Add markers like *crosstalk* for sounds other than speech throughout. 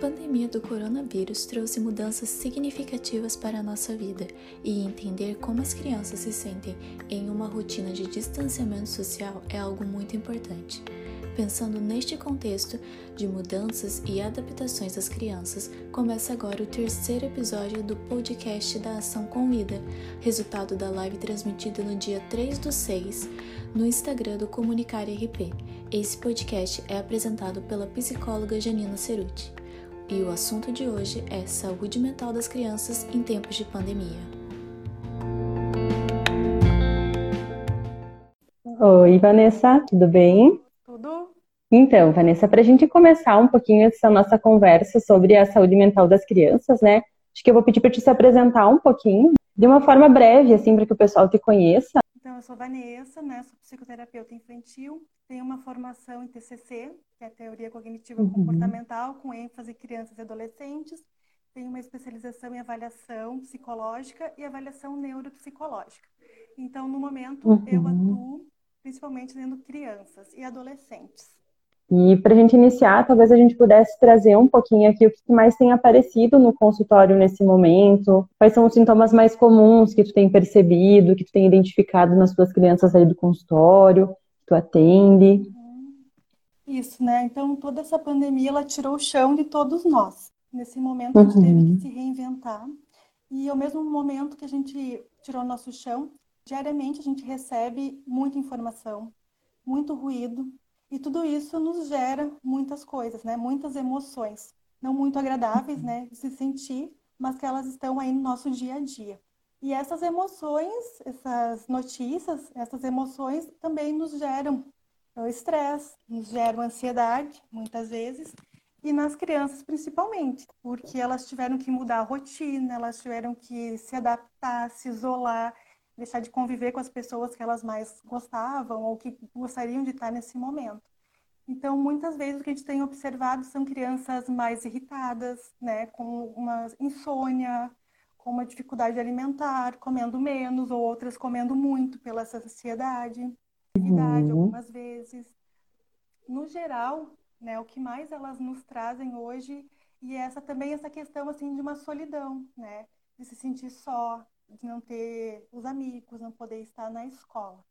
pandemia do coronavírus trouxe mudanças significativas para a nossa vida e entender como as crianças se sentem em uma rotina de distanciamento social é algo muito importante. Pensando neste contexto de mudanças e adaptações das crianças, começa agora o terceiro episódio do podcast da Ação com Vida, resultado da live transmitida no dia 3 do 6 no Instagram do Comunicar RP. Esse podcast é apresentado pela psicóloga Janina Ceruti e o assunto de hoje é saúde mental das crianças em tempos de pandemia. Oi, Vanessa, tudo bem? Tudo. Então, Vanessa, para a gente começar um pouquinho essa nossa conversa sobre a saúde mental das crianças, né? Acho que eu vou pedir para te se apresentar um pouquinho, de uma forma breve, assim, para que o pessoal te conheça. Então, eu sou Vanessa, né? Sou psicoterapeuta infantil, tenho uma formação em TCC, que é Teoria Cognitiva uhum. Comportamental, com ênfase em crianças e adolescentes. Tenho uma especialização em avaliação psicológica e avaliação neuropsicológica. Então, no momento, uhum. eu atuo principalmente dentro crianças e adolescentes. E para a gente iniciar, talvez a gente pudesse trazer um pouquinho aqui o que mais tem aparecido no consultório nesse momento, quais são os sintomas mais comuns que tu tem percebido, que tu tem identificado nas tuas crianças aí do consultório, que tu atende. Isso, né? Então, toda essa pandemia, ela tirou o chão de todos nós. Nesse momento, a gente uhum. teve que se reinventar. E ao mesmo momento que a gente tirou nosso chão, diariamente a gente recebe muita informação, muito ruído, e tudo isso nos gera muitas coisas, né? Muitas emoções, não muito agradáveis, né, de se sentir, mas que elas estão aí no nosso dia a dia. E essas emoções, essas notícias, essas emoções também nos geram o estresse, nos geram ansiedade, muitas vezes, e nas crianças principalmente, porque elas tiveram que mudar a rotina, elas tiveram que se adaptar, se isolar, deixar de conviver com as pessoas que elas mais gostavam ou que gostariam de estar nesse momento. Então, muitas vezes o que a gente tem observado são crianças mais irritadas, né, com uma insônia, com uma dificuldade alimentar, comendo menos, ou outras comendo muito pela ansiedade, uhum. algumas vezes. No geral, né, o que mais elas nos trazem hoje e essa também essa questão assim de uma solidão, né, de se sentir só, de não ter os amigos, não poder estar na escola.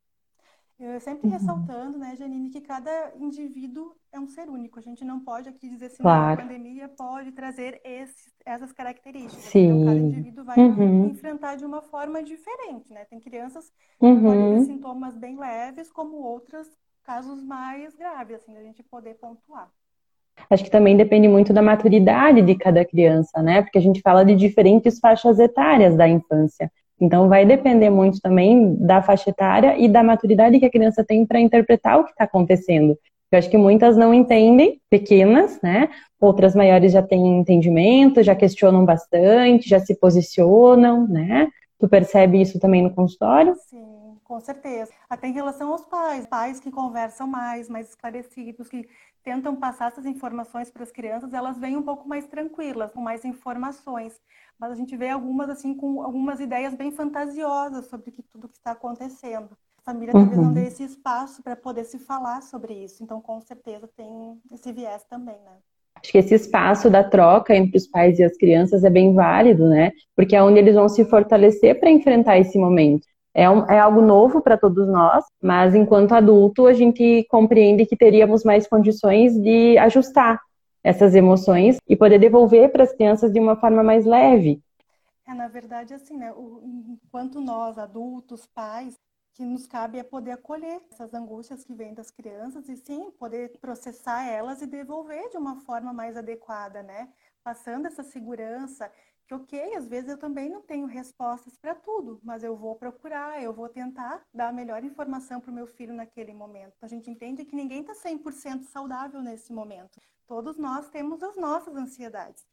Sempre uhum. ressaltando, né, Janine, que cada indivíduo é um ser único. A gente não pode aqui dizer assim, claro. a pandemia pode trazer esses, essas características. Sim. Então, cada indivíduo vai uhum. enfrentar de uma forma diferente, né? Tem crianças que uhum. podem ter sintomas bem leves, como outras casos mais graves, assim, a gente poder pontuar. Acho que também depende muito da maturidade de cada criança, né? Porque a gente fala de diferentes faixas etárias da infância. Então, vai depender muito também da faixa etária e da maturidade que a criança tem para interpretar o que está acontecendo. Eu acho que muitas não entendem, pequenas, né? Outras maiores já têm entendimento, já questionam bastante, já se posicionam, né? Tu percebe isso também no consultório? Sim, com certeza. Até em relação aos pais, pais que conversam mais, mais esclarecidos, que tentam passar essas informações para as crianças, elas vêm um pouco mais tranquilas, com mais informações. Mas a gente vê algumas assim com algumas ideias bem fantasiosas sobre que, tudo que está acontecendo. A família talvez uhum. não dê esse espaço para poder se falar sobre isso. Então, com certeza tem esse viés também, né? Acho que esse espaço da troca entre os pais e as crianças é bem válido, né? Porque é onde eles vão se fortalecer para enfrentar esse momento. É, um, é algo novo para todos nós, mas enquanto adulto a gente compreende que teríamos mais condições de ajustar essas emoções e poder devolver para as crianças de uma forma mais leve. É, na verdade, assim, né? O, enquanto nós, adultos, pais, que nos cabe é poder acolher essas angústias que vêm das crianças e sim poder processar elas e devolver de uma forma mais adequada, né? Passando essa segurança que ok, às vezes eu também não tenho respostas para tudo, mas eu vou procurar, eu vou tentar dar a melhor informação para o meu filho naquele momento. A gente entende que ninguém está 100% saudável nesse momento. Todos nós temos as nossas ansiedades.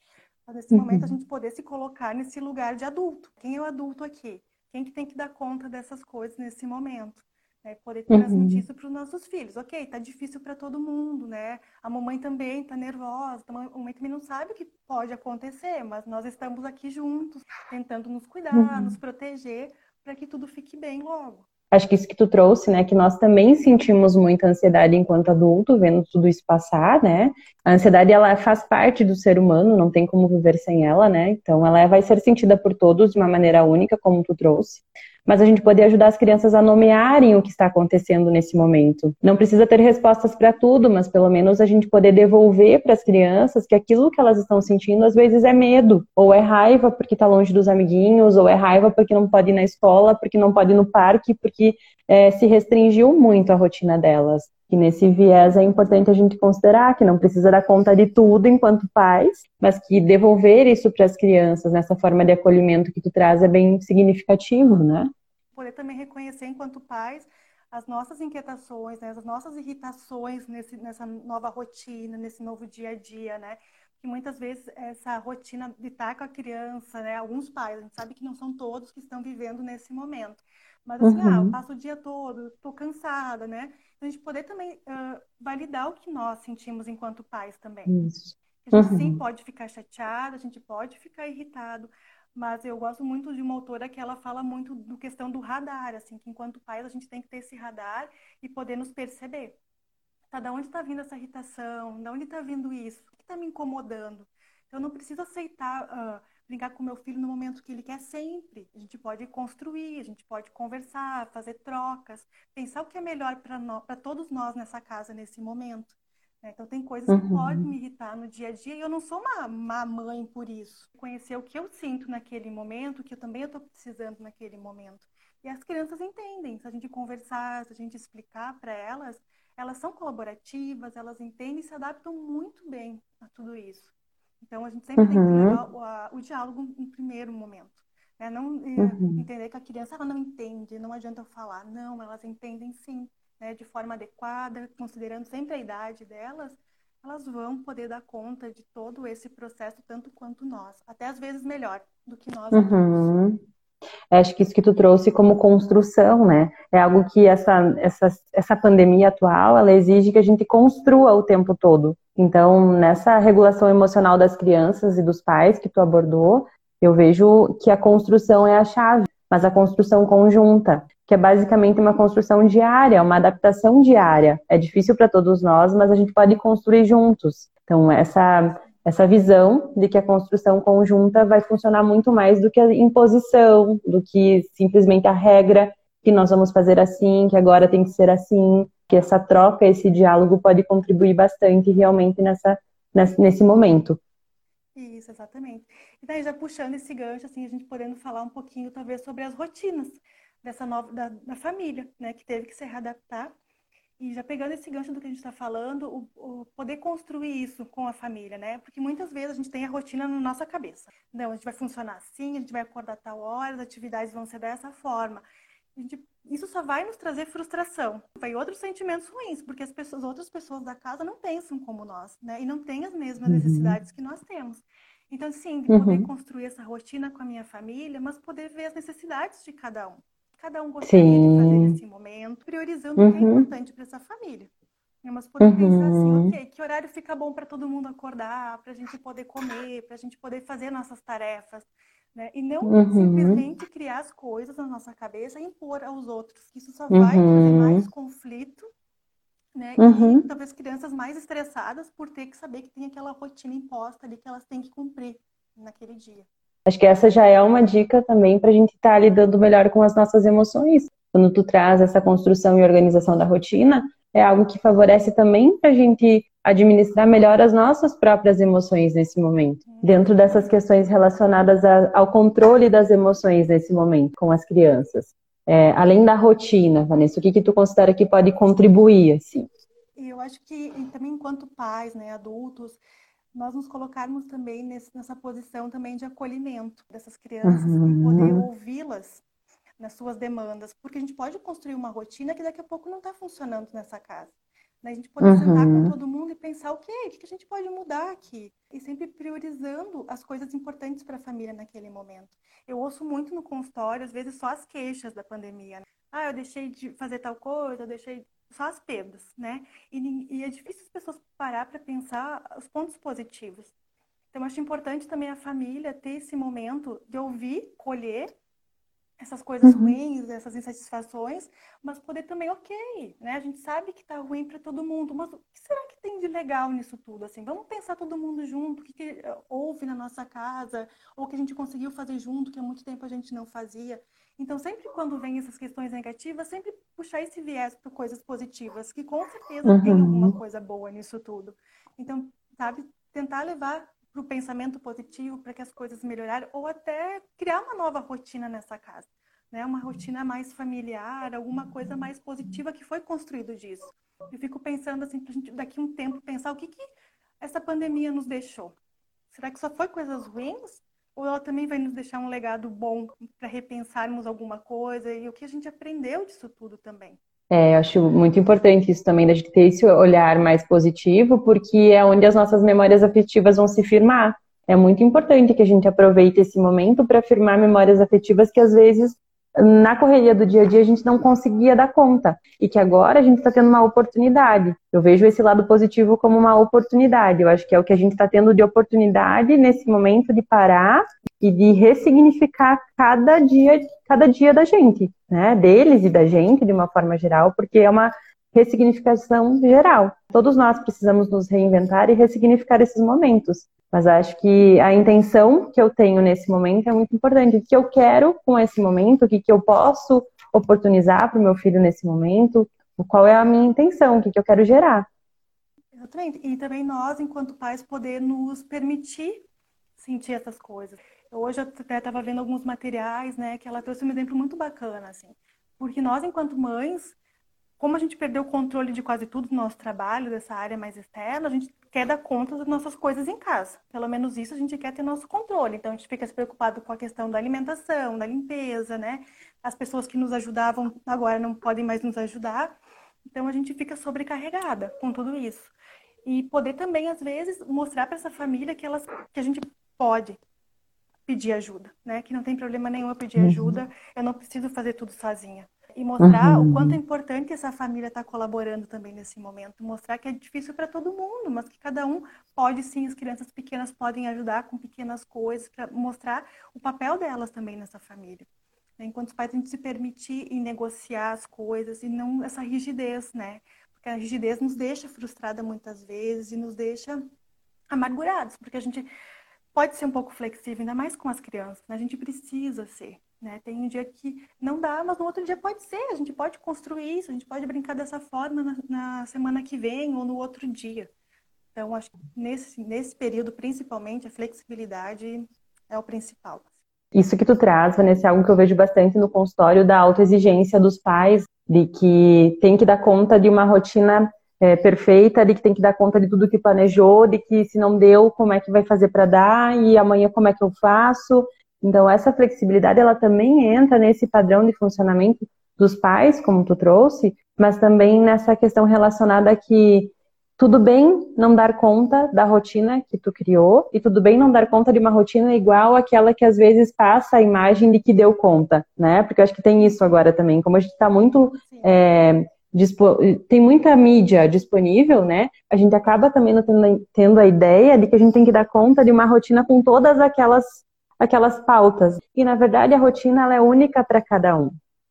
Mas nesse uhum. momento a gente poder se colocar nesse lugar de adulto. Quem é o adulto aqui? Quem que tem que dar conta dessas coisas nesse momento? Né? Poder transmitir uhum. isso para os nossos filhos. Ok, tá difícil para todo mundo, né? A mamãe também tá nervosa, a mamãe também não sabe o que pode acontecer, mas nós estamos aqui juntos, tentando nos cuidar, uhum. nos proteger, para que tudo fique bem logo. Acho que isso que tu trouxe, né, que nós também sentimos muita ansiedade enquanto adulto, vendo tudo isso passar, né? A ansiedade ela faz parte do ser humano, não tem como viver sem ela, né? Então ela vai ser sentida por todos de uma maneira única, como tu trouxe mas a gente poder ajudar as crianças a nomearem o que está acontecendo nesse momento. Não precisa ter respostas para tudo, mas pelo menos a gente poder devolver para as crianças que aquilo que elas estão sentindo às vezes é medo, ou é raiva porque está longe dos amiguinhos, ou é raiva porque não pode ir na escola, porque não pode ir no parque, porque é, se restringiu muito a rotina delas que nesse viés é importante a gente considerar que não precisa dar conta de tudo enquanto pais, mas que devolver isso para as crianças nessa forma de acolhimento que tu traz é bem significativo, né? Poder também reconhecer enquanto pais as nossas inquietações, né, as nossas irritações nesse, nessa nova rotina, nesse novo dia a dia, né? Que muitas vezes essa rotina de estar com a criança, né? Alguns pais, a gente sabe que não são todos que estão vivendo nesse momento. Mas assim, uhum. ah, eu uhum. passo o dia todo, estou cansada, né? a gente poder também uh, validar o que nós sentimos enquanto pais também. Isso. A gente uhum. sim pode ficar chateado, a gente pode ficar irritado, mas eu gosto muito de uma autora que ela fala muito do questão do radar, assim, que enquanto pais a gente tem que ter esse radar e poder nos perceber. Tá, da onde está vindo essa irritação? Da onde está vindo isso? O que está me incomodando? Então, eu não preciso aceitar uh, brincar com meu filho no momento que ele quer sempre. A gente pode construir, a gente pode conversar, fazer trocas, pensar o que é melhor para todos nós nessa casa nesse momento. Né? Então tem coisas uhum. que podem me irritar no dia a dia e eu não sou uma, uma mãe por isso. Conhecer o que eu sinto naquele momento, o que eu também estou precisando naquele momento. E as crianças entendem. Se a gente conversar, se a gente explicar para elas, elas são colaborativas, elas entendem e se adaptam muito bem a tudo isso. Então, a gente sempre uhum. tem que uhum. o, a, o diálogo em primeiro momento. Né? Não uhum. entender que a criança ela não entende, não adianta eu falar. Não, elas entendem sim, né? de forma adequada, considerando sempre a idade delas, elas vão poder dar conta de todo esse processo tanto quanto nós. Até às vezes melhor do que nós. Uhum. Acho que isso que tu trouxe como construção, né? É algo que essa, essa, essa pandemia atual, ela exige que a gente construa o tempo todo. Então, nessa regulação emocional das crianças e dos pais que tu abordou, eu vejo que a construção é a chave, mas a construção conjunta, que é basicamente uma construção diária, uma adaptação diária. É difícil para todos nós, mas a gente pode construir juntos. Então, essa essa visão de que a construção conjunta vai funcionar muito mais do que a imposição, do que simplesmente a regra que nós vamos fazer assim, que agora tem que ser assim, que essa troca, esse diálogo pode contribuir bastante realmente nessa, nesse momento. Isso, exatamente. E daí já puxando esse gancho, assim, a gente podendo falar um pouquinho talvez sobre as rotinas dessa nova da, da família, né, que teve que se readaptar e já pegando esse gancho do que a gente está falando, o, o, poder construir isso com a família, né? Porque muitas vezes a gente tem a rotina na nossa cabeça. Não, a gente vai funcionar assim, a gente vai acordar tal hora, as atividades vão ser dessa forma. Gente, isso só vai nos trazer frustração. Vai outros sentimentos ruins, porque as pessoas, outras pessoas da casa não pensam como nós, né? E não têm as mesmas uhum. necessidades que nós temos. Então, sim, de poder uhum. construir essa rotina com a minha família, mas poder ver as necessidades de cada um cada um gostaria Sim. de fazer nesse momento, priorizando uhum. o que é uhum. importante para essa família. Né, mas poder uhum. pensar assim, ok, que horário fica bom para todo mundo acordar, para a gente poder comer, para a gente poder fazer nossas tarefas, né? E não uhum. simplesmente criar as coisas na nossa cabeça e impor aos outros. Isso só vai trazer uhum. mais conflito, né? E uhum. talvez crianças mais estressadas por ter que saber que tem aquela rotina imposta ali que elas têm que cumprir naquele dia. Acho que essa já é uma dica também para a gente estar tá lidando melhor com as nossas emoções. Quando tu traz essa construção e organização da rotina, é algo que favorece também para a gente administrar melhor as nossas próprias emoções nesse momento. Dentro dessas questões relacionadas a, ao controle das emoções nesse momento com as crianças. É, além da rotina, Vanessa, o que, que tu considera que pode contribuir, assim? Eu acho que também enquanto pais, né, adultos, nós nos colocarmos também nesse, nessa posição também de acolhimento dessas crianças uhum. e poder ouvi-las nas suas demandas, porque a gente pode construir uma rotina que daqui a pouco não está funcionando nessa casa. Né? A gente pode uhum. sentar com todo mundo e pensar o quê? O que a gente pode mudar aqui? E sempre priorizando as coisas importantes para a família naquele momento. Eu ouço muito no consultório, às vezes, só as queixas da pandemia. Né? Ah, eu deixei de fazer tal coisa, eu deixei só as perdas, né? E, e é difícil as pessoas parar para pensar os pontos positivos. Então, acho importante também a família ter esse momento de ouvir, colher essas coisas uhum. ruins, essas insatisfações, mas poder também, ok, né? A gente sabe que tá ruim para todo mundo, mas o que será que tem de legal nisso tudo? Assim, vamos pensar todo mundo junto, o que, que eh, houve na nossa casa, ou que a gente conseguiu fazer junto, que há muito tempo a gente não fazia. Então, sempre quando vem essas questões negativas, sempre puxar esse viés para coisas positivas, que com certeza uhum. tem alguma coisa boa nisso tudo. Então, sabe, tentar levar para o pensamento positivo para que as coisas melhorarem ou até criar uma nova rotina nessa casa, né? Uma rotina mais familiar, alguma coisa mais positiva que foi construído disso. Eu fico pensando assim, para gente daqui a um tempo pensar o que que essa pandemia nos deixou. Será que só foi coisas ruins? Ou ela também vai nos deixar um legado bom para repensarmos alguma coisa e o que a gente aprendeu disso tudo também? É, acho muito importante isso também, da gente ter esse olhar mais positivo, porque é onde as nossas memórias afetivas vão se firmar. É muito importante que a gente aproveite esse momento para firmar memórias afetivas que às vezes na correria do dia a dia a gente não conseguia dar conta e que agora a gente está tendo uma oportunidade. Eu vejo esse lado positivo como uma oportunidade. Eu acho que é o que a gente está tendo de oportunidade nesse momento de parar e de ressignificar cada dia, cada dia da gente, né? Deles e da gente de uma forma geral, porque é uma ressignificação geral. Todos nós precisamos nos reinventar e ressignificar esses momentos. Mas acho que a intenção que eu tenho nesse momento é muito importante. O que eu quero com esse momento, o que, que eu posso oportunizar para o meu filho nesse momento, qual é a minha intenção, o que, que eu quero gerar. Exatamente. E também nós, enquanto pais, poder nos permitir sentir essas coisas. Hoje eu até estava vendo alguns materiais, né, que ela trouxe um exemplo muito bacana, assim. Porque nós, enquanto mães, como a gente perdeu o controle de quase tudo do nosso trabalho, dessa área mais externa, a gente quer dar conta das nossas coisas em casa. Pelo menos isso a gente quer ter nosso controle. Então a gente fica se preocupado com a questão da alimentação, da limpeza, né? As pessoas que nos ajudavam agora não podem mais nos ajudar. Então a gente fica sobrecarregada com tudo isso. E poder também, às vezes, mostrar para essa família que, elas, que a gente pode pedir ajuda, né? Que não tem problema nenhum eu pedir uhum. ajuda, eu não preciso fazer tudo sozinha e mostrar uhum. o quanto é importante essa família estar tá colaborando também nesse momento, mostrar que é difícil para todo mundo, mas que cada um pode sim, as crianças pequenas podem ajudar com pequenas coisas para mostrar o papel delas também nessa família. Enquanto os pais a gente se permitir em negociar as coisas e não essa rigidez, né? Porque a rigidez nos deixa frustrada muitas vezes e nos deixa amargurados, porque a gente pode ser um pouco flexível, ainda mais com as crianças, né? A gente precisa ser. Né? Tem um dia que não dá, mas no outro dia pode ser. A gente pode construir isso, a gente pode brincar dessa forma na, na semana que vem ou no outro dia. Então, acho que nesse, nesse período, principalmente, a flexibilidade é o principal. Isso que tu traz, Vanessa, é algo que eu vejo bastante no consultório da autoexigência dos pais, de que tem que dar conta de uma rotina é, perfeita, de que tem que dar conta de tudo que planejou, de que se não deu, como é que vai fazer para dar, e amanhã como é que eu faço, então, essa flexibilidade, ela também entra nesse padrão de funcionamento dos pais, como tu trouxe, mas também nessa questão relacionada a que tudo bem não dar conta da rotina que tu criou e tudo bem não dar conta de uma rotina igual àquela que às vezes passa a imagem de que deu conta, né? Porque eu acho que tem isso agora também, como a gente está muito é, tem muita mídia disponível, né? A gente acaba também tendo, tendo a ideia de que a gente tem que dar conta de uma rotina com todas aquelas aquelas pautas. E, na verdade, a rotina ela é única para cada um.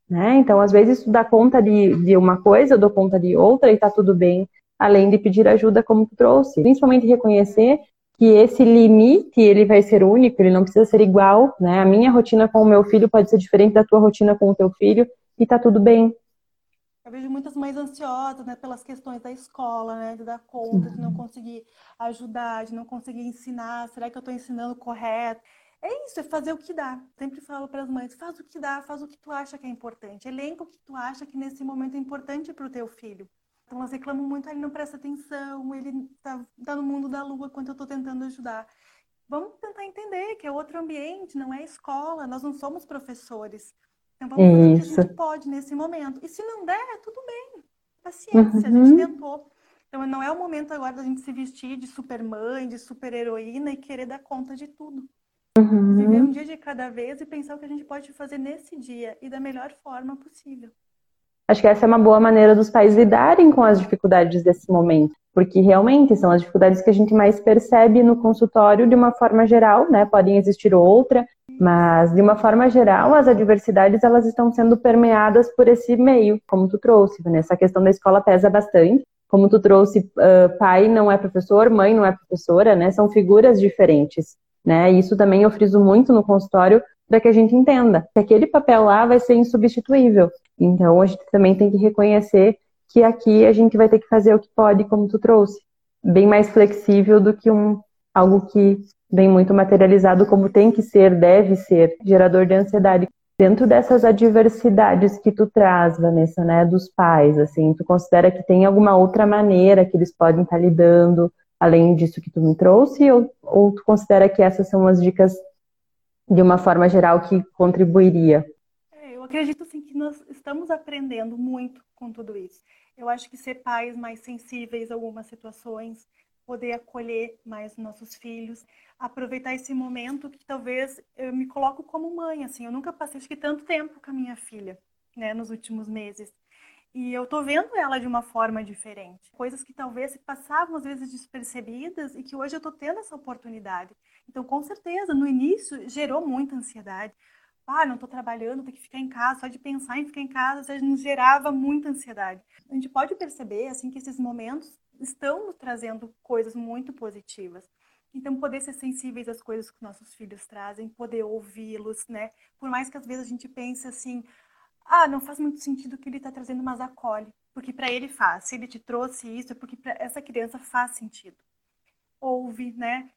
Né? Então, às vezes, tu dá conta de, de uma coisa, eu dou conta de outra e tá tudo bem, além de pedir ajuda como tu trouxe. Principalmente reconhecer que esse limite, ele vai ser único, ele não precisa ser igual, né? A minha rotina com o meu filho pode ser diferente da tua rotina com o teu filho e tá tudo bem. Eu vejo muitas mães ansiosas, né, pelas questões da escola, né, de dar conta, de não uhum. conseguir ajudar, de não conseguir ensinar, será que eu estou ensinando correto? É isso, é fazer o que dá. Sempre falo para as mães, faz o que dá, faz o que tu acha que é importante. Elenca o que tu acha que nesse momento é importante para o teu filho. Então elas reclamam muito, ah, ele não presta atenção, ele está tá no mundo da lua enquanto eu estou tentando ajudar. Vamos tentar entender que é outro ambiente, não é escola, nós não somos professores. Então vamos fazer o que a gente pode nesse momento. E se não der, tudo bem. Paciência, uhum. a gente tentou. Então não é o momento agora da gente se vestir de super mãe, de super heroína e querer dar conta de tudo. Uhum. Viver um dia de cada vez e pensar o que a gente pode fazer nesse dia e da melhor forma possível. Acho que essa é uma boa maneira dos pais lidarem com as dificuldades desse momento. porque realmente são as dificuldades que a gente mais percebe no consultório de uma forma geral, né? Podem existir outra, mas de uma forma geral as adversidades elas estão sendo permeadas por esse meio, como tu trouxe, Vanessa. A questão da escola pesa bastante. Como tu trouxe, uh, pai não é professor, mãe não é professora, né? São figuras diferentes, né? Isso também eu friso muito no consultório para que a gente entenda que aquele papel lá vai ser insubstituível. Então a gente também tem que reconhecer que aqui a gente vai ter que fazer o que pode, como tu trouxe, bem mais flexível do que um algo que vem muito materializado como tem que ser, deve ser, gerador de ansiedade. Dentro dessas adversidades que tu traz, Vanessa, né, dos pais, assim, tu considera que tem alguma outra maneira que eles podem estar lidando, além disso que tu me trouxe, ou, ou tu considera que essas são as dicas de uma forma geral que contribuiria? É, eu acredito sim que nós estamos aprendendo muito com tudo isso. Eu acho que ser pais mais sensíveis a algumas situações, poder acolher mais nossos filhos, aproveitar esse momento que talvez eu me coloco como mãe, assim, eu nunca passei acho que tanto tempo com a minha filha, né, nos últimos meses. E eu tô vendo ela de uma forma diferente. Coisas que talvez passavam às vezes despercebidas e que hoje eu tô tendo essa oportunidade. Então, com certeza, no início gerou muita ansiedade ah, não estou trabalhando, tenho que ficar em casa, só de pensar em ficar em casa já nos gerava muita ansiedade. A gente pode perceber assim que esses momentos estão nos trazendo coisas muito positivas. Então, poder ser sensíveis às coisas que nossos filhos trazem, poder ouvi-los, né? Por mais que às vezes a gente pense assim, ah, não faz muito sentido que ele está trazendo, mas acolhe, porque para ele faz. Se ele te trouxe isso, é porque para essa criança faz sentido. Ouve, né?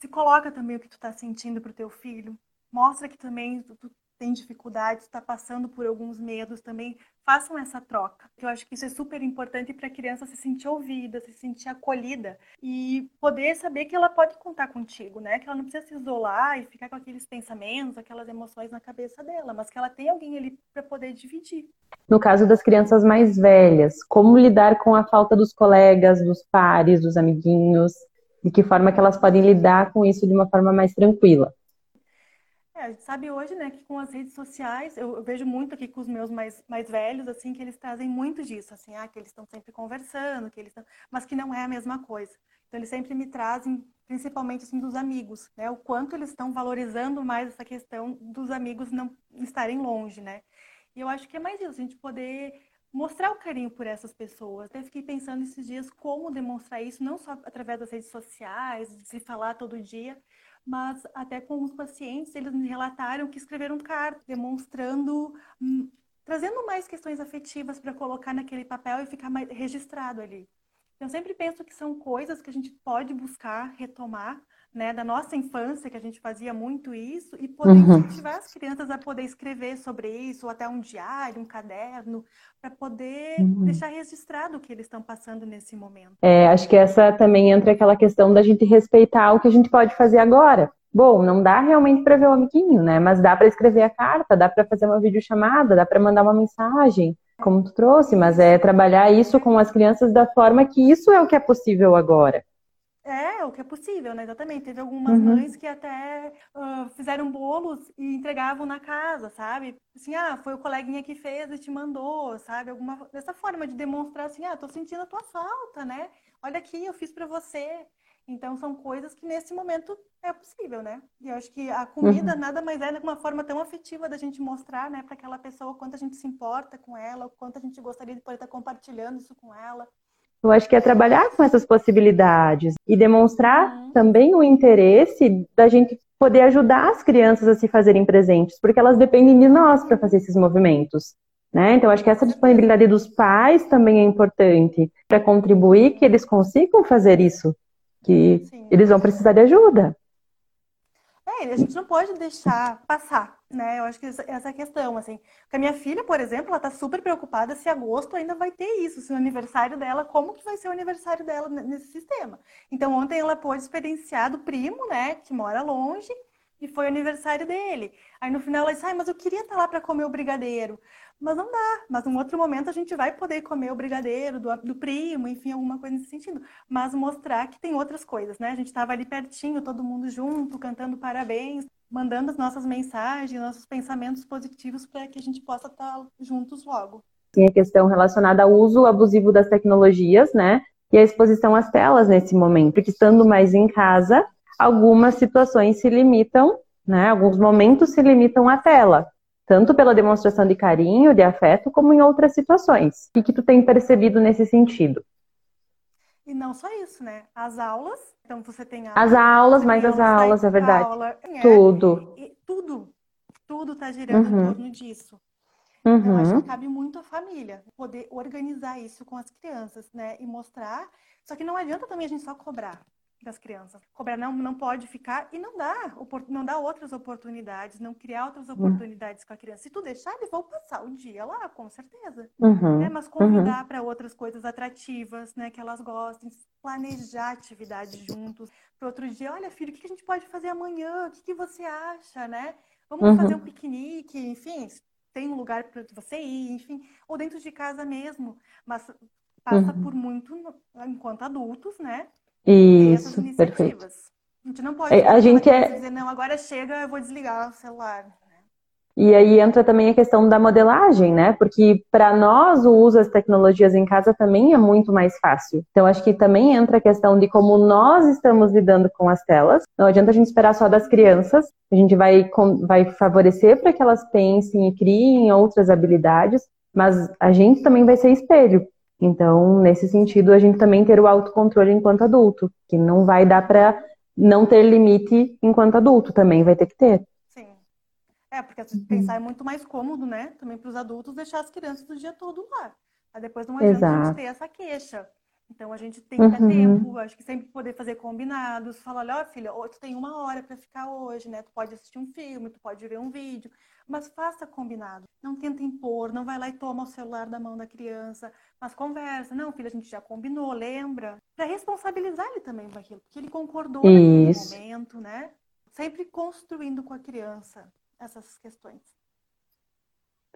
Se coloca também o que tu está sentindo para o teu filho, mostra que também tu tem dificuldades, está passando por alguns medos também, façam essa troca. Eu acho que isso é super importante para a criança se sentir ouvida, se sentir acolhida e poder saber que ela pode contar contigo, né? Que ela não precisa se isolar e ficar com aqueles pensamentos, aquelas emoções na cabeça dela, mas que ela tem alguém ali para poder dividir. No caso das crianças mais velhas, como lidar com a falta dos colegas, dos pares, dos amiguinhos? De que forma que elas podem lidar com isso de uma forma mais tranquila? É, a gente sabe hoje, né, que com as redes sociais, eu, eu, vejo muito aqui com os meus mais, mais velhos, assim, que eles trazem muito disso, assim, ah, que eles estão sempre conversando, que eles mas que não é a mesma coisa. Então, eles sempre me trazem, principalmente, assim, dos amigos, né, o quanto eles estão valorizando mais essa questão dos amigos não estarem longe, né. E eu acho que é mais isso, a gente poder mostrar o carinho por essas pessoas. Até fiquei pensando esses dias como demonstrar isso, não só através das redes sociais, de se falar todo dia, mas até com os pacientes, eles me relataram que escreveram cartas demonstrando, hum, trazendo mais questões afetivas para colocar naquele papel e ficar mais registrado ali. Eu sempre penso que são coisas que a gente pode buscar retomar, né, da nossa infância, que a gente fazia muito isso, e poder uhum. incentivar as crianças a poder escrever sobre isso, ou até um diário, um caderno, para poder uhum. deixar registrado o que eles estão passando nesse momento. É, acho que essa também entra aquela questão da gente respeitar o que a gente pode fazer agora. Bom, não dá realmente para ver o amiguinho, né? Mas dá para escrever a carta, dá para fazer uma videochamada, dá para mandar uma mensagem, como tu trouxe, mas é trabalhar isso com as crianças da forma que isso é o que é possível agora. É, o que é possível, né? Exatamente. Teve algumas uhum. mães que até uh, fizeram bolos e entregavam na casa, sabe? Assim, ah, foi o coleguinha que fez e te mandou, sabe? Alguma dessa forma de demonstrar assim, ah, tô sentindo a tua falta, né? Olha aqui, eu fiz para você. Então são coisas que nesse momento é possível, né? E eu acho que a comida uhum. nada mais é uma forma tão afetiva da gente mostrar, né, para aquela pessoa quanto a gente se importa com ela, o quanto a gente gostaria de poder estar compartilhando isso com ela. Eu acho que é trabalhar com essas possibilidades e demonstrar uhum. também o interesse da gente poder ajudar as crianças a se fazerem presentes, porque elas dependem de nós para fazer esses movimentos. Né? Então, acho que essa disponibilidade dos pais também é importante para contribuir que eles consigam fazer isso, que Sim. eles vão precisar de ajuda. É, a gente não pode deixar passar né? Eu acho que essa é questão, assim. Porque a minha filha, por exemplo, ela tá super preocupada se agosto ainda vai ter isso, se o aniversário dela, como que vai ser o aniversário dela nesse sistema. Então, ontem ela pôde experienciar do primo, né, que mora longe, e foi o aniversário dele. Aí no final ela disse, ai, mas eu queria estar lá para comer o brigadeiro. Mas não dá. Mas num outro momento a gente vai poder comer o brigadeiro do, do primo, enfim, alguma coisa nesse sentido. Mas mostrar que tem outras coisas, né? A gente estava ali pertinho, todo mundo junto, cantando parabéns, mandando as nossas mensagens, nossos pensamentos positivos para que a gente possa estar juntos logo. Tem a questão relacionada ao uso abusivo das tecnologias, né? e a exposição às telas nesse momento, porque estando mais em casa, algumas situações se limitam, né? Alguns momentos se limitam à tela, tanto pela demonstração de carinho, de afeto, como em outras situações. O que, tu tem percebido nesse sentido? E não só isso, né? As aulas, então você tem as aulas, mais as aulas, é verdade. Aula, é, tudo. tudo, tudo está girando uhum. em torno disso. Uhum. Eu acho que cabe muito à família poder organizar isso com as crianças, né? E mostrar. Só que não adianta também a gente só cobrar das crianças. Cobrar não, não pode ficar e não dá, não dá outras oportunidades, não criar outras uhum. oportunidades uhum. com a criança. Se tu deixar, eles vão passar o dia lá, com certeza. Uhum. Né? Mas convidar uhum. para outras coisas atrativas, né? Que elas gostem, planejar atividades juntos. Para outro dia, olha, filho, o que a gente pode fazer amanhã? O que, que você acha, né? Vamos fazer um uhum. piquenique, enfim, tem um lugar para você ir, enfim, ou dentro de casa mesmo, mas passa uhum. por muito enquanto adultos, né? Isso, perfeito. A gente não pode é, a gente é... dizer, não, agora chega, eu vou desligar o celular. E aí entra também a questão da modelagem, né? Porque para nós o uso das tecnologias em casa também é muito mais fácil. Então acho que também entra a questão de como nós estamos lidando com as telas. Não adianta a gente esperar só das crianças. A gente vai, vai favorecer para que elas pensem e criem outras habilidades, mas a gente também vai ser espelho. Então, nesse sentido, a gente também ter o autocontrole enquanto adulto, que não vai dar para não ter limite enquanto adulto, também vai ter que ter. É, porque assim, pensar é muito mais cômodo, né? Também para os adultos deixar as crianças o dia todo lá. Aí depois não adianta Exato. a gente ter essa queixa. Então a gente tem que ter uhum. tempo, acho que sempre poder fazer combinados, falar, olha, filha, tu tem uma hora para ficar hoje, né? Tu pode assistir um filme, tu pode ver um vídeo, mas faça combinado. Não tenta impor, não vai lá e toma o celular da mão da criança, mas conversa. Não, filha, a gente já combinou, lembra? Para responsabilizar ele também com aquilo, porque ele concordou Isso. naquele momento, né? Sempre construindo com a criança essas questões.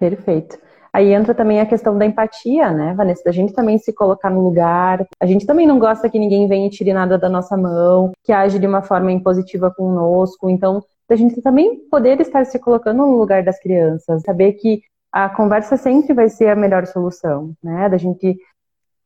Perfeito. Aí entra também a questão da empatia, né, Vanessa? Da gente também se colocar no lugar. A gente também não gosta que ninguém venha e tire nada da nossa mão, que age de uma forma impositiva conosco. Então, a gente também poder estar se colocando no lugar das crianças, saber que a conversa sempre vai ser a melhor solução, né? Da gente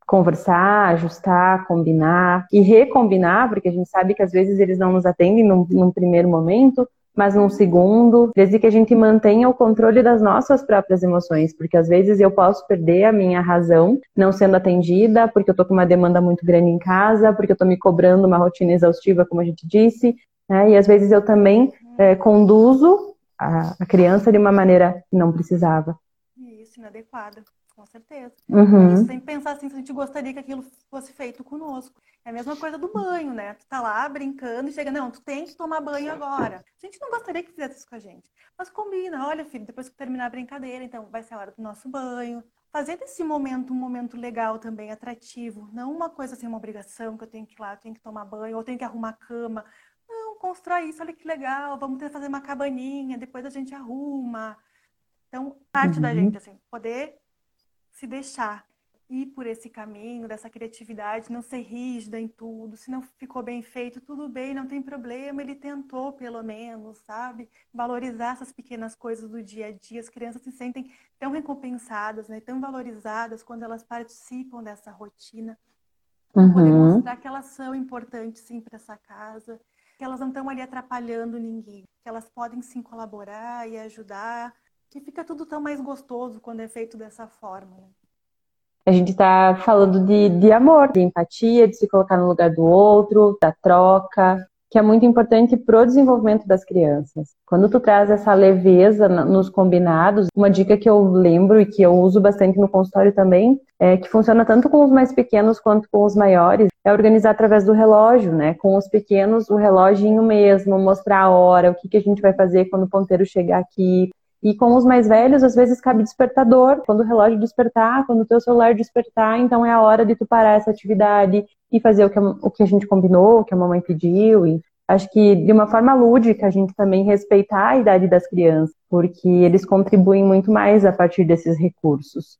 conversar, ajustar, combinar e recombinar, porque a gente sabe que às vezes eles não nos atendem num, num primeiro momento, mas num segundo, desde que a gente mantenha o controle das nossas próprias emoções, porque às vezes eu posso perder a minha razão não sendo atendida, porque eu tô com uma demanda muito grande em casa, porque eu tô me cobrando uma rotina exaustiva, como a gente disse, né? E às vezes eu também é, conduzo a, a criança de uma maneira que não precisava. Isso, inadequada certeza. Uhum. Sem pensar assim, se a gente gostaria que aquilo fosse feito conosco. É a mesma coisa do banho, né? Tu tá lá brincando e chega, não, tu tem que tomar banho agora. A gente não gostaria que fizesse isso com a gente. Mas combina, olha, filho, depois que terminar a brincadeira, então vai ser a hora do nosso banho. Fazer desse momento um momento legal também, atrativo. Não uma coisa assim, uma obrigação que eu tenho que ir lá, eu tenho que tomar banho, ou tenho que arrumar a cama. Não, constrói isso, olha que legal, vamos ter que fazer uma cabaninha, depois a gente arruma. Então, parte uhum. da gente, assim, poder se deixar ir por esse caminho dessa criatividade, não ser rígida em tudo. Se não ficou bem feito, tudo bem, não tem problema. Ele tentou, pelo menos, sabe? Valorizar essas pequenas coisas do dia a dia. As crianças se sentem tão recompensadas, né? tão valorizadas quando elas participam dessa rotina. Uhum. Poder mostrar que elas são importantes, sim, para essa casa. Que elas não estão ali atrapalhando ninguém. Que elas podem, sim, colaborar e ajudar que fica tudo tão mais gostoso quando é feito dessa forma. Né? A gente está falando de, de amor, de empatia, de se colocar no lugar do outro, da troca, que é muito importante para o desenvolvimento das crianças. Quando tu traz essa leveza nos combinados, uma dica que eu lembro e que eu uso bastante no consultório também, é que funciona tanto com os mais pequenos quanto com os maiores, é organizar através do relógio, né? Com os pequenos, o reloginho mesmo, mostrar a hora, o que, que a gente vai fazer quando o ponteiro chegar aqui, e com os mais velhos, às vezes cabe despertador. Quando o relógio despertar, quando o teu celular despertar, então é a hora de tu parar essa atividade e fazer o que a, o que a gente combinou, o que a mamãe pediu. E acho que de uma forma lúdica a gente também respeitar a idade das crianças, porque eles contribuem muito mais a partir desses recursos.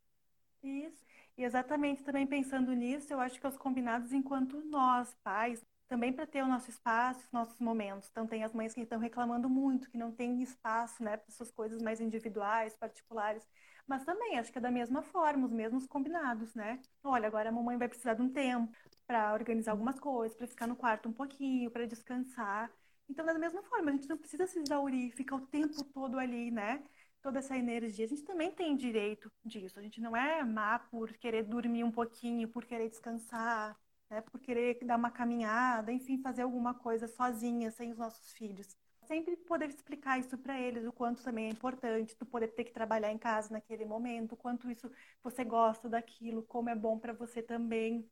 Isso. E exatamente também pensando nisso, eu acho que os combinados enquanto nós, pais, também para ter o nosso espaço, os nossos momentos. Então, tem as mães que estão reclamando muito, que não tem espaço né, para suas coisas mais individuais, particulares. Mas também, acho que é da mesma forma, os mesmos combinados, né? Olha, agora a mamãe vai precisar de um tempo para organizar algumas coisas, para ficar no quarto um pouquinho, para descansar. Então, da mesma forma, a gente não precisa se exaurir, ficar o tempo todo ali, né? Toda essa energia. A gente também tem direito disso. A gente não é má por querer dormir um pouquinho, por querer descansar, né? por querer dar uma caminhada, enfim, fazer alguma coisa sozinha, sem os nossos filhos. Sempre poder explicar isso para eles, o quanto também é importante, tu poder ter que trabalhar em casa naquele momento, o quanto isso você gosta daquilo, como é bom para você também.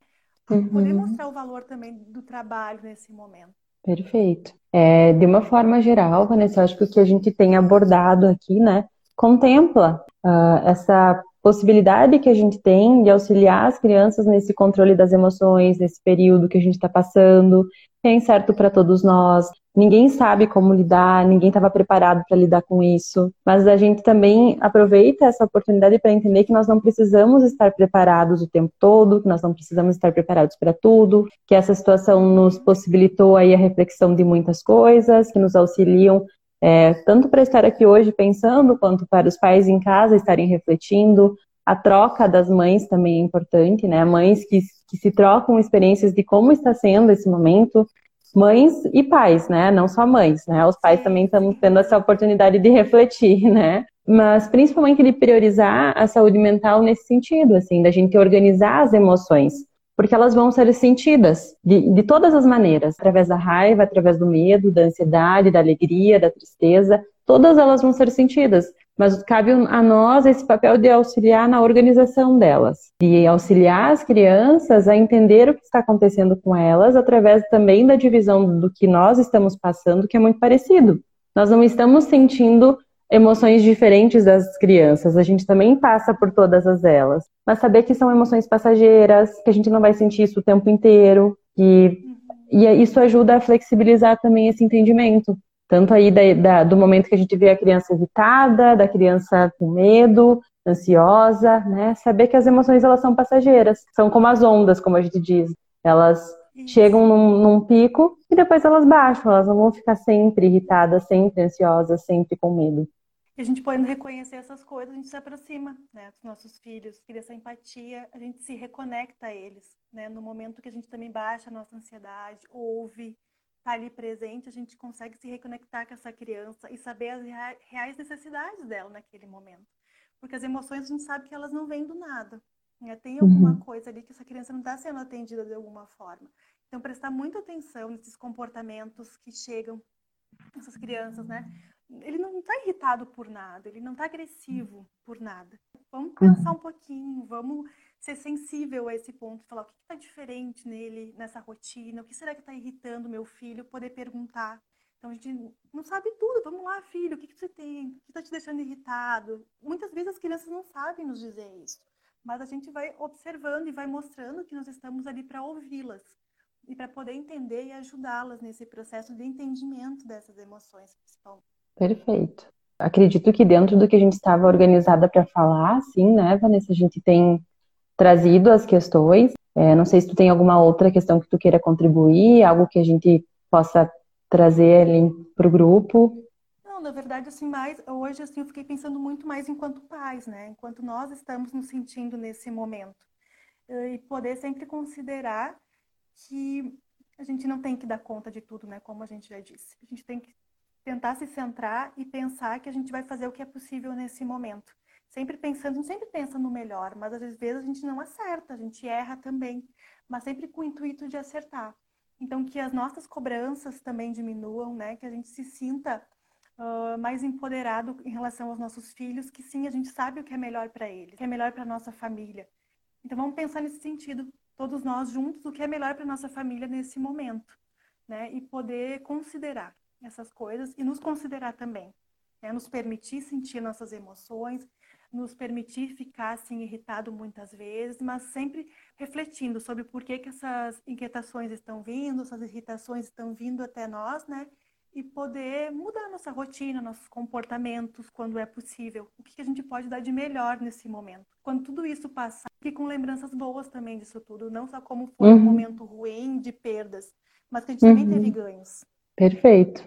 Uhum. Poder mostrar o valor também do trabalho nesse momento. Perfeito. É, de uma forma geral, Vanessa, acho que o que a gente tem abordado aqui, né, contempla uh, essa possibilidade que a gente tem de auxiliar as crianças nesse controle das emoções, nesse período que a gente está passando, é incerto para todos nós. Ninguém sabe como lidar, ninguém estava preparado para lidar com isso. Mas a gente também aproveita essa oportunidade para entender que nós não precisamos estar preparados o tempo todo, que nós não precisamos estar preparados para tudo, que essa situação nos possibilitou aí a reflexão de muitas coisas, que nos auxiliam é, tanto para estar aqui hoje pensando, quanto para os pais em casa estarem refletindo. A troca das mães também é importante, né? Mães que, que se trocam experiências de como está sendo esse momento, mães e pais, né? Não só mães, né? Os pais também estão tendo essa oportunidade de refletir, *laughs* né? Mas principalmente de priorizar a saúde mental nesse sentido, assim, da gente organizar as emoções porque elas vão ser sentidas de, de todas as maneiras, através da raiva, através do medo, da ansiedade, da alegria, da tristeza, todas elas vão ser sentidas, mas cabe a nós esse papel de auxiliar na organização delas, de auxiliar as crianças a entender o que está acontecendo com elas, através também da divisão do que nós estamos passando, que é muito parecido. Nós não estamos sentindo emoções diferentes das crianças. A gente também passa por todas as elas. Mas saber que são emoções passageiras, que a gente não vai sentir isso o tempo inteiro. E, e isso ajuda a flexibilizar também esse entendimento. Tanto aí da, da, do momento que a gente vê a criança evitada, da criança com medo, ansiosa, né? Saber que as emoções elas são passageiras. São como as ondas, como a gente diz. Elas chegam num, num, pico e depois elas baixam, elas não vão ficar sempre irritadas, sempre ansiosas, sempre com medo. E a gente podendo reconhecer essas coisas, a gente se aproxima né, dos nossos filhos, cria essa empatia, a gente se reconecta a eles. Né? No momento que a gente também baixa a nossa ansiedade, ouve, está ali presente, a gente consegue se reconectar com essa criança e saber as reais necessidades dela naquele momento. Porque as emoções a gente sabe que elas não vêm do nada. Né? Tem alguma uhum. coisa ali que essa criança não está sendo atendida de alguma forma. Então, prestar muita atenção nesses comportamentos que chegam essas crianças, né? Ele não está irritado por nada, ele não está agressivo por nada. Vamos pensar um pouquinho, vamos ser sensível a esse ponto, falar o que está diferente nele, nessa rotina, o que será que está irritando meu filho, poder perguntar. Então a gente não sabe tudo, vamos lá, filho, o que, que você tem? O que está te deixando irritado? Muitas vezes as crianças não sabem nos dizer isso, mas a gente vai observando e vai mostrando que nós estamos ali para ouvi-las e para poder entender e ajudá-las nesse processo de entendimento dessas emoções, principalmente. Perfeito. Acredito que dentro do que a gente estava organizada para falar, sim, né, Vanessa, a gente tem trazido as questões. É, não sei se tu tem alguma outra questão que tu queira contribuir, algo que a gente possa trazer ali para o grupo. Não, na verdade, assim, mais hoje assim, eu fiquei pensando muito mais enquanto pais, né? Enquanto nós estamos nos sentindo nesse momento. E poder sempre considerar que a gente não tem que dar conta de tudo, né? Como a gente já disse. A gente tem que tentar se centrar e pensar que a gente vai fazer o que é possível nesse momento. Sempre pensando, a gente sempre pensa no melhor, mas às vezes a gente não acerta, a gente erra também, mas sempre com o intuito de acertar. Então, que as nossas cobranças também diminuam, né? Que a gente se sinta uh, mais empoderado em relação aos nossos filhos, que sim, a gente sabe o que é melhor para eles, o que é melhor para nossa família. Então, vamos pensar nesse sentido, todos nós juntos, o que é melhor para nossa família nesse momento, né? E poder considerar essas coisas e nos considerar também, né? nos permitir sentir nossas emoções, nos permitir ficar assim irritado muitas vezes, mas sempre refletindo sobre por que, que essas inquietações estão vindo, essas irritações estão vindo até nós, né? E poder mudar nossa rotina, nossos comportamentos quando é possível. O que, que a gente pode dar de melhor nesse momento. Quando tudo isso passar, fique com lembranças boas também disso tudo, não só como foi uhum. um momento ruim de perdas, mas que a gente uhum. também teve ganhos. Perfeito.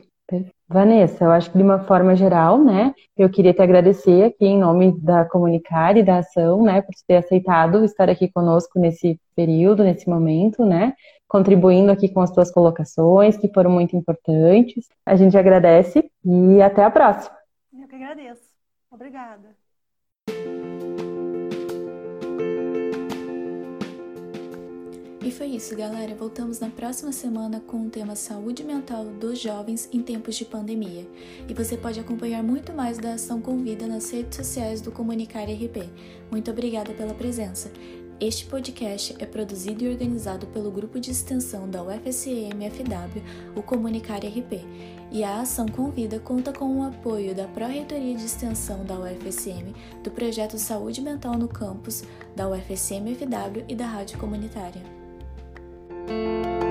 Vanessa, eu acho que de uma forma geral, né, eu queria te agradecer aqui em nome da Comunicar e da Ação, né, por ter aceitado estar aqui conosco nesse período, nesse momento, né, contribuindo aqui com as tuas colocações, que foram muito importantes. A gente agradece e até a próxima. Eu que agradeço. Obrigada. E foi isso, galera. Voltamos na próxima semana com o tema Saúde Mental dos Jovens em Tempos de Pandemia. E você pode acompanhar muito mais da Ação Convida nas redes sociais do Comunicar RP. Muito obrigada pela presença. Este podcast é produzido e organizado pelo grupo de extensão da UFSM-FW, o Comunicar RP, e a Ação Convida conta com o apoio da Pró-Reitoria de Extensão da UFSM, do projeto Saúde Mental no Campus, da UFSM-FW e da Rádio Comunitária. Música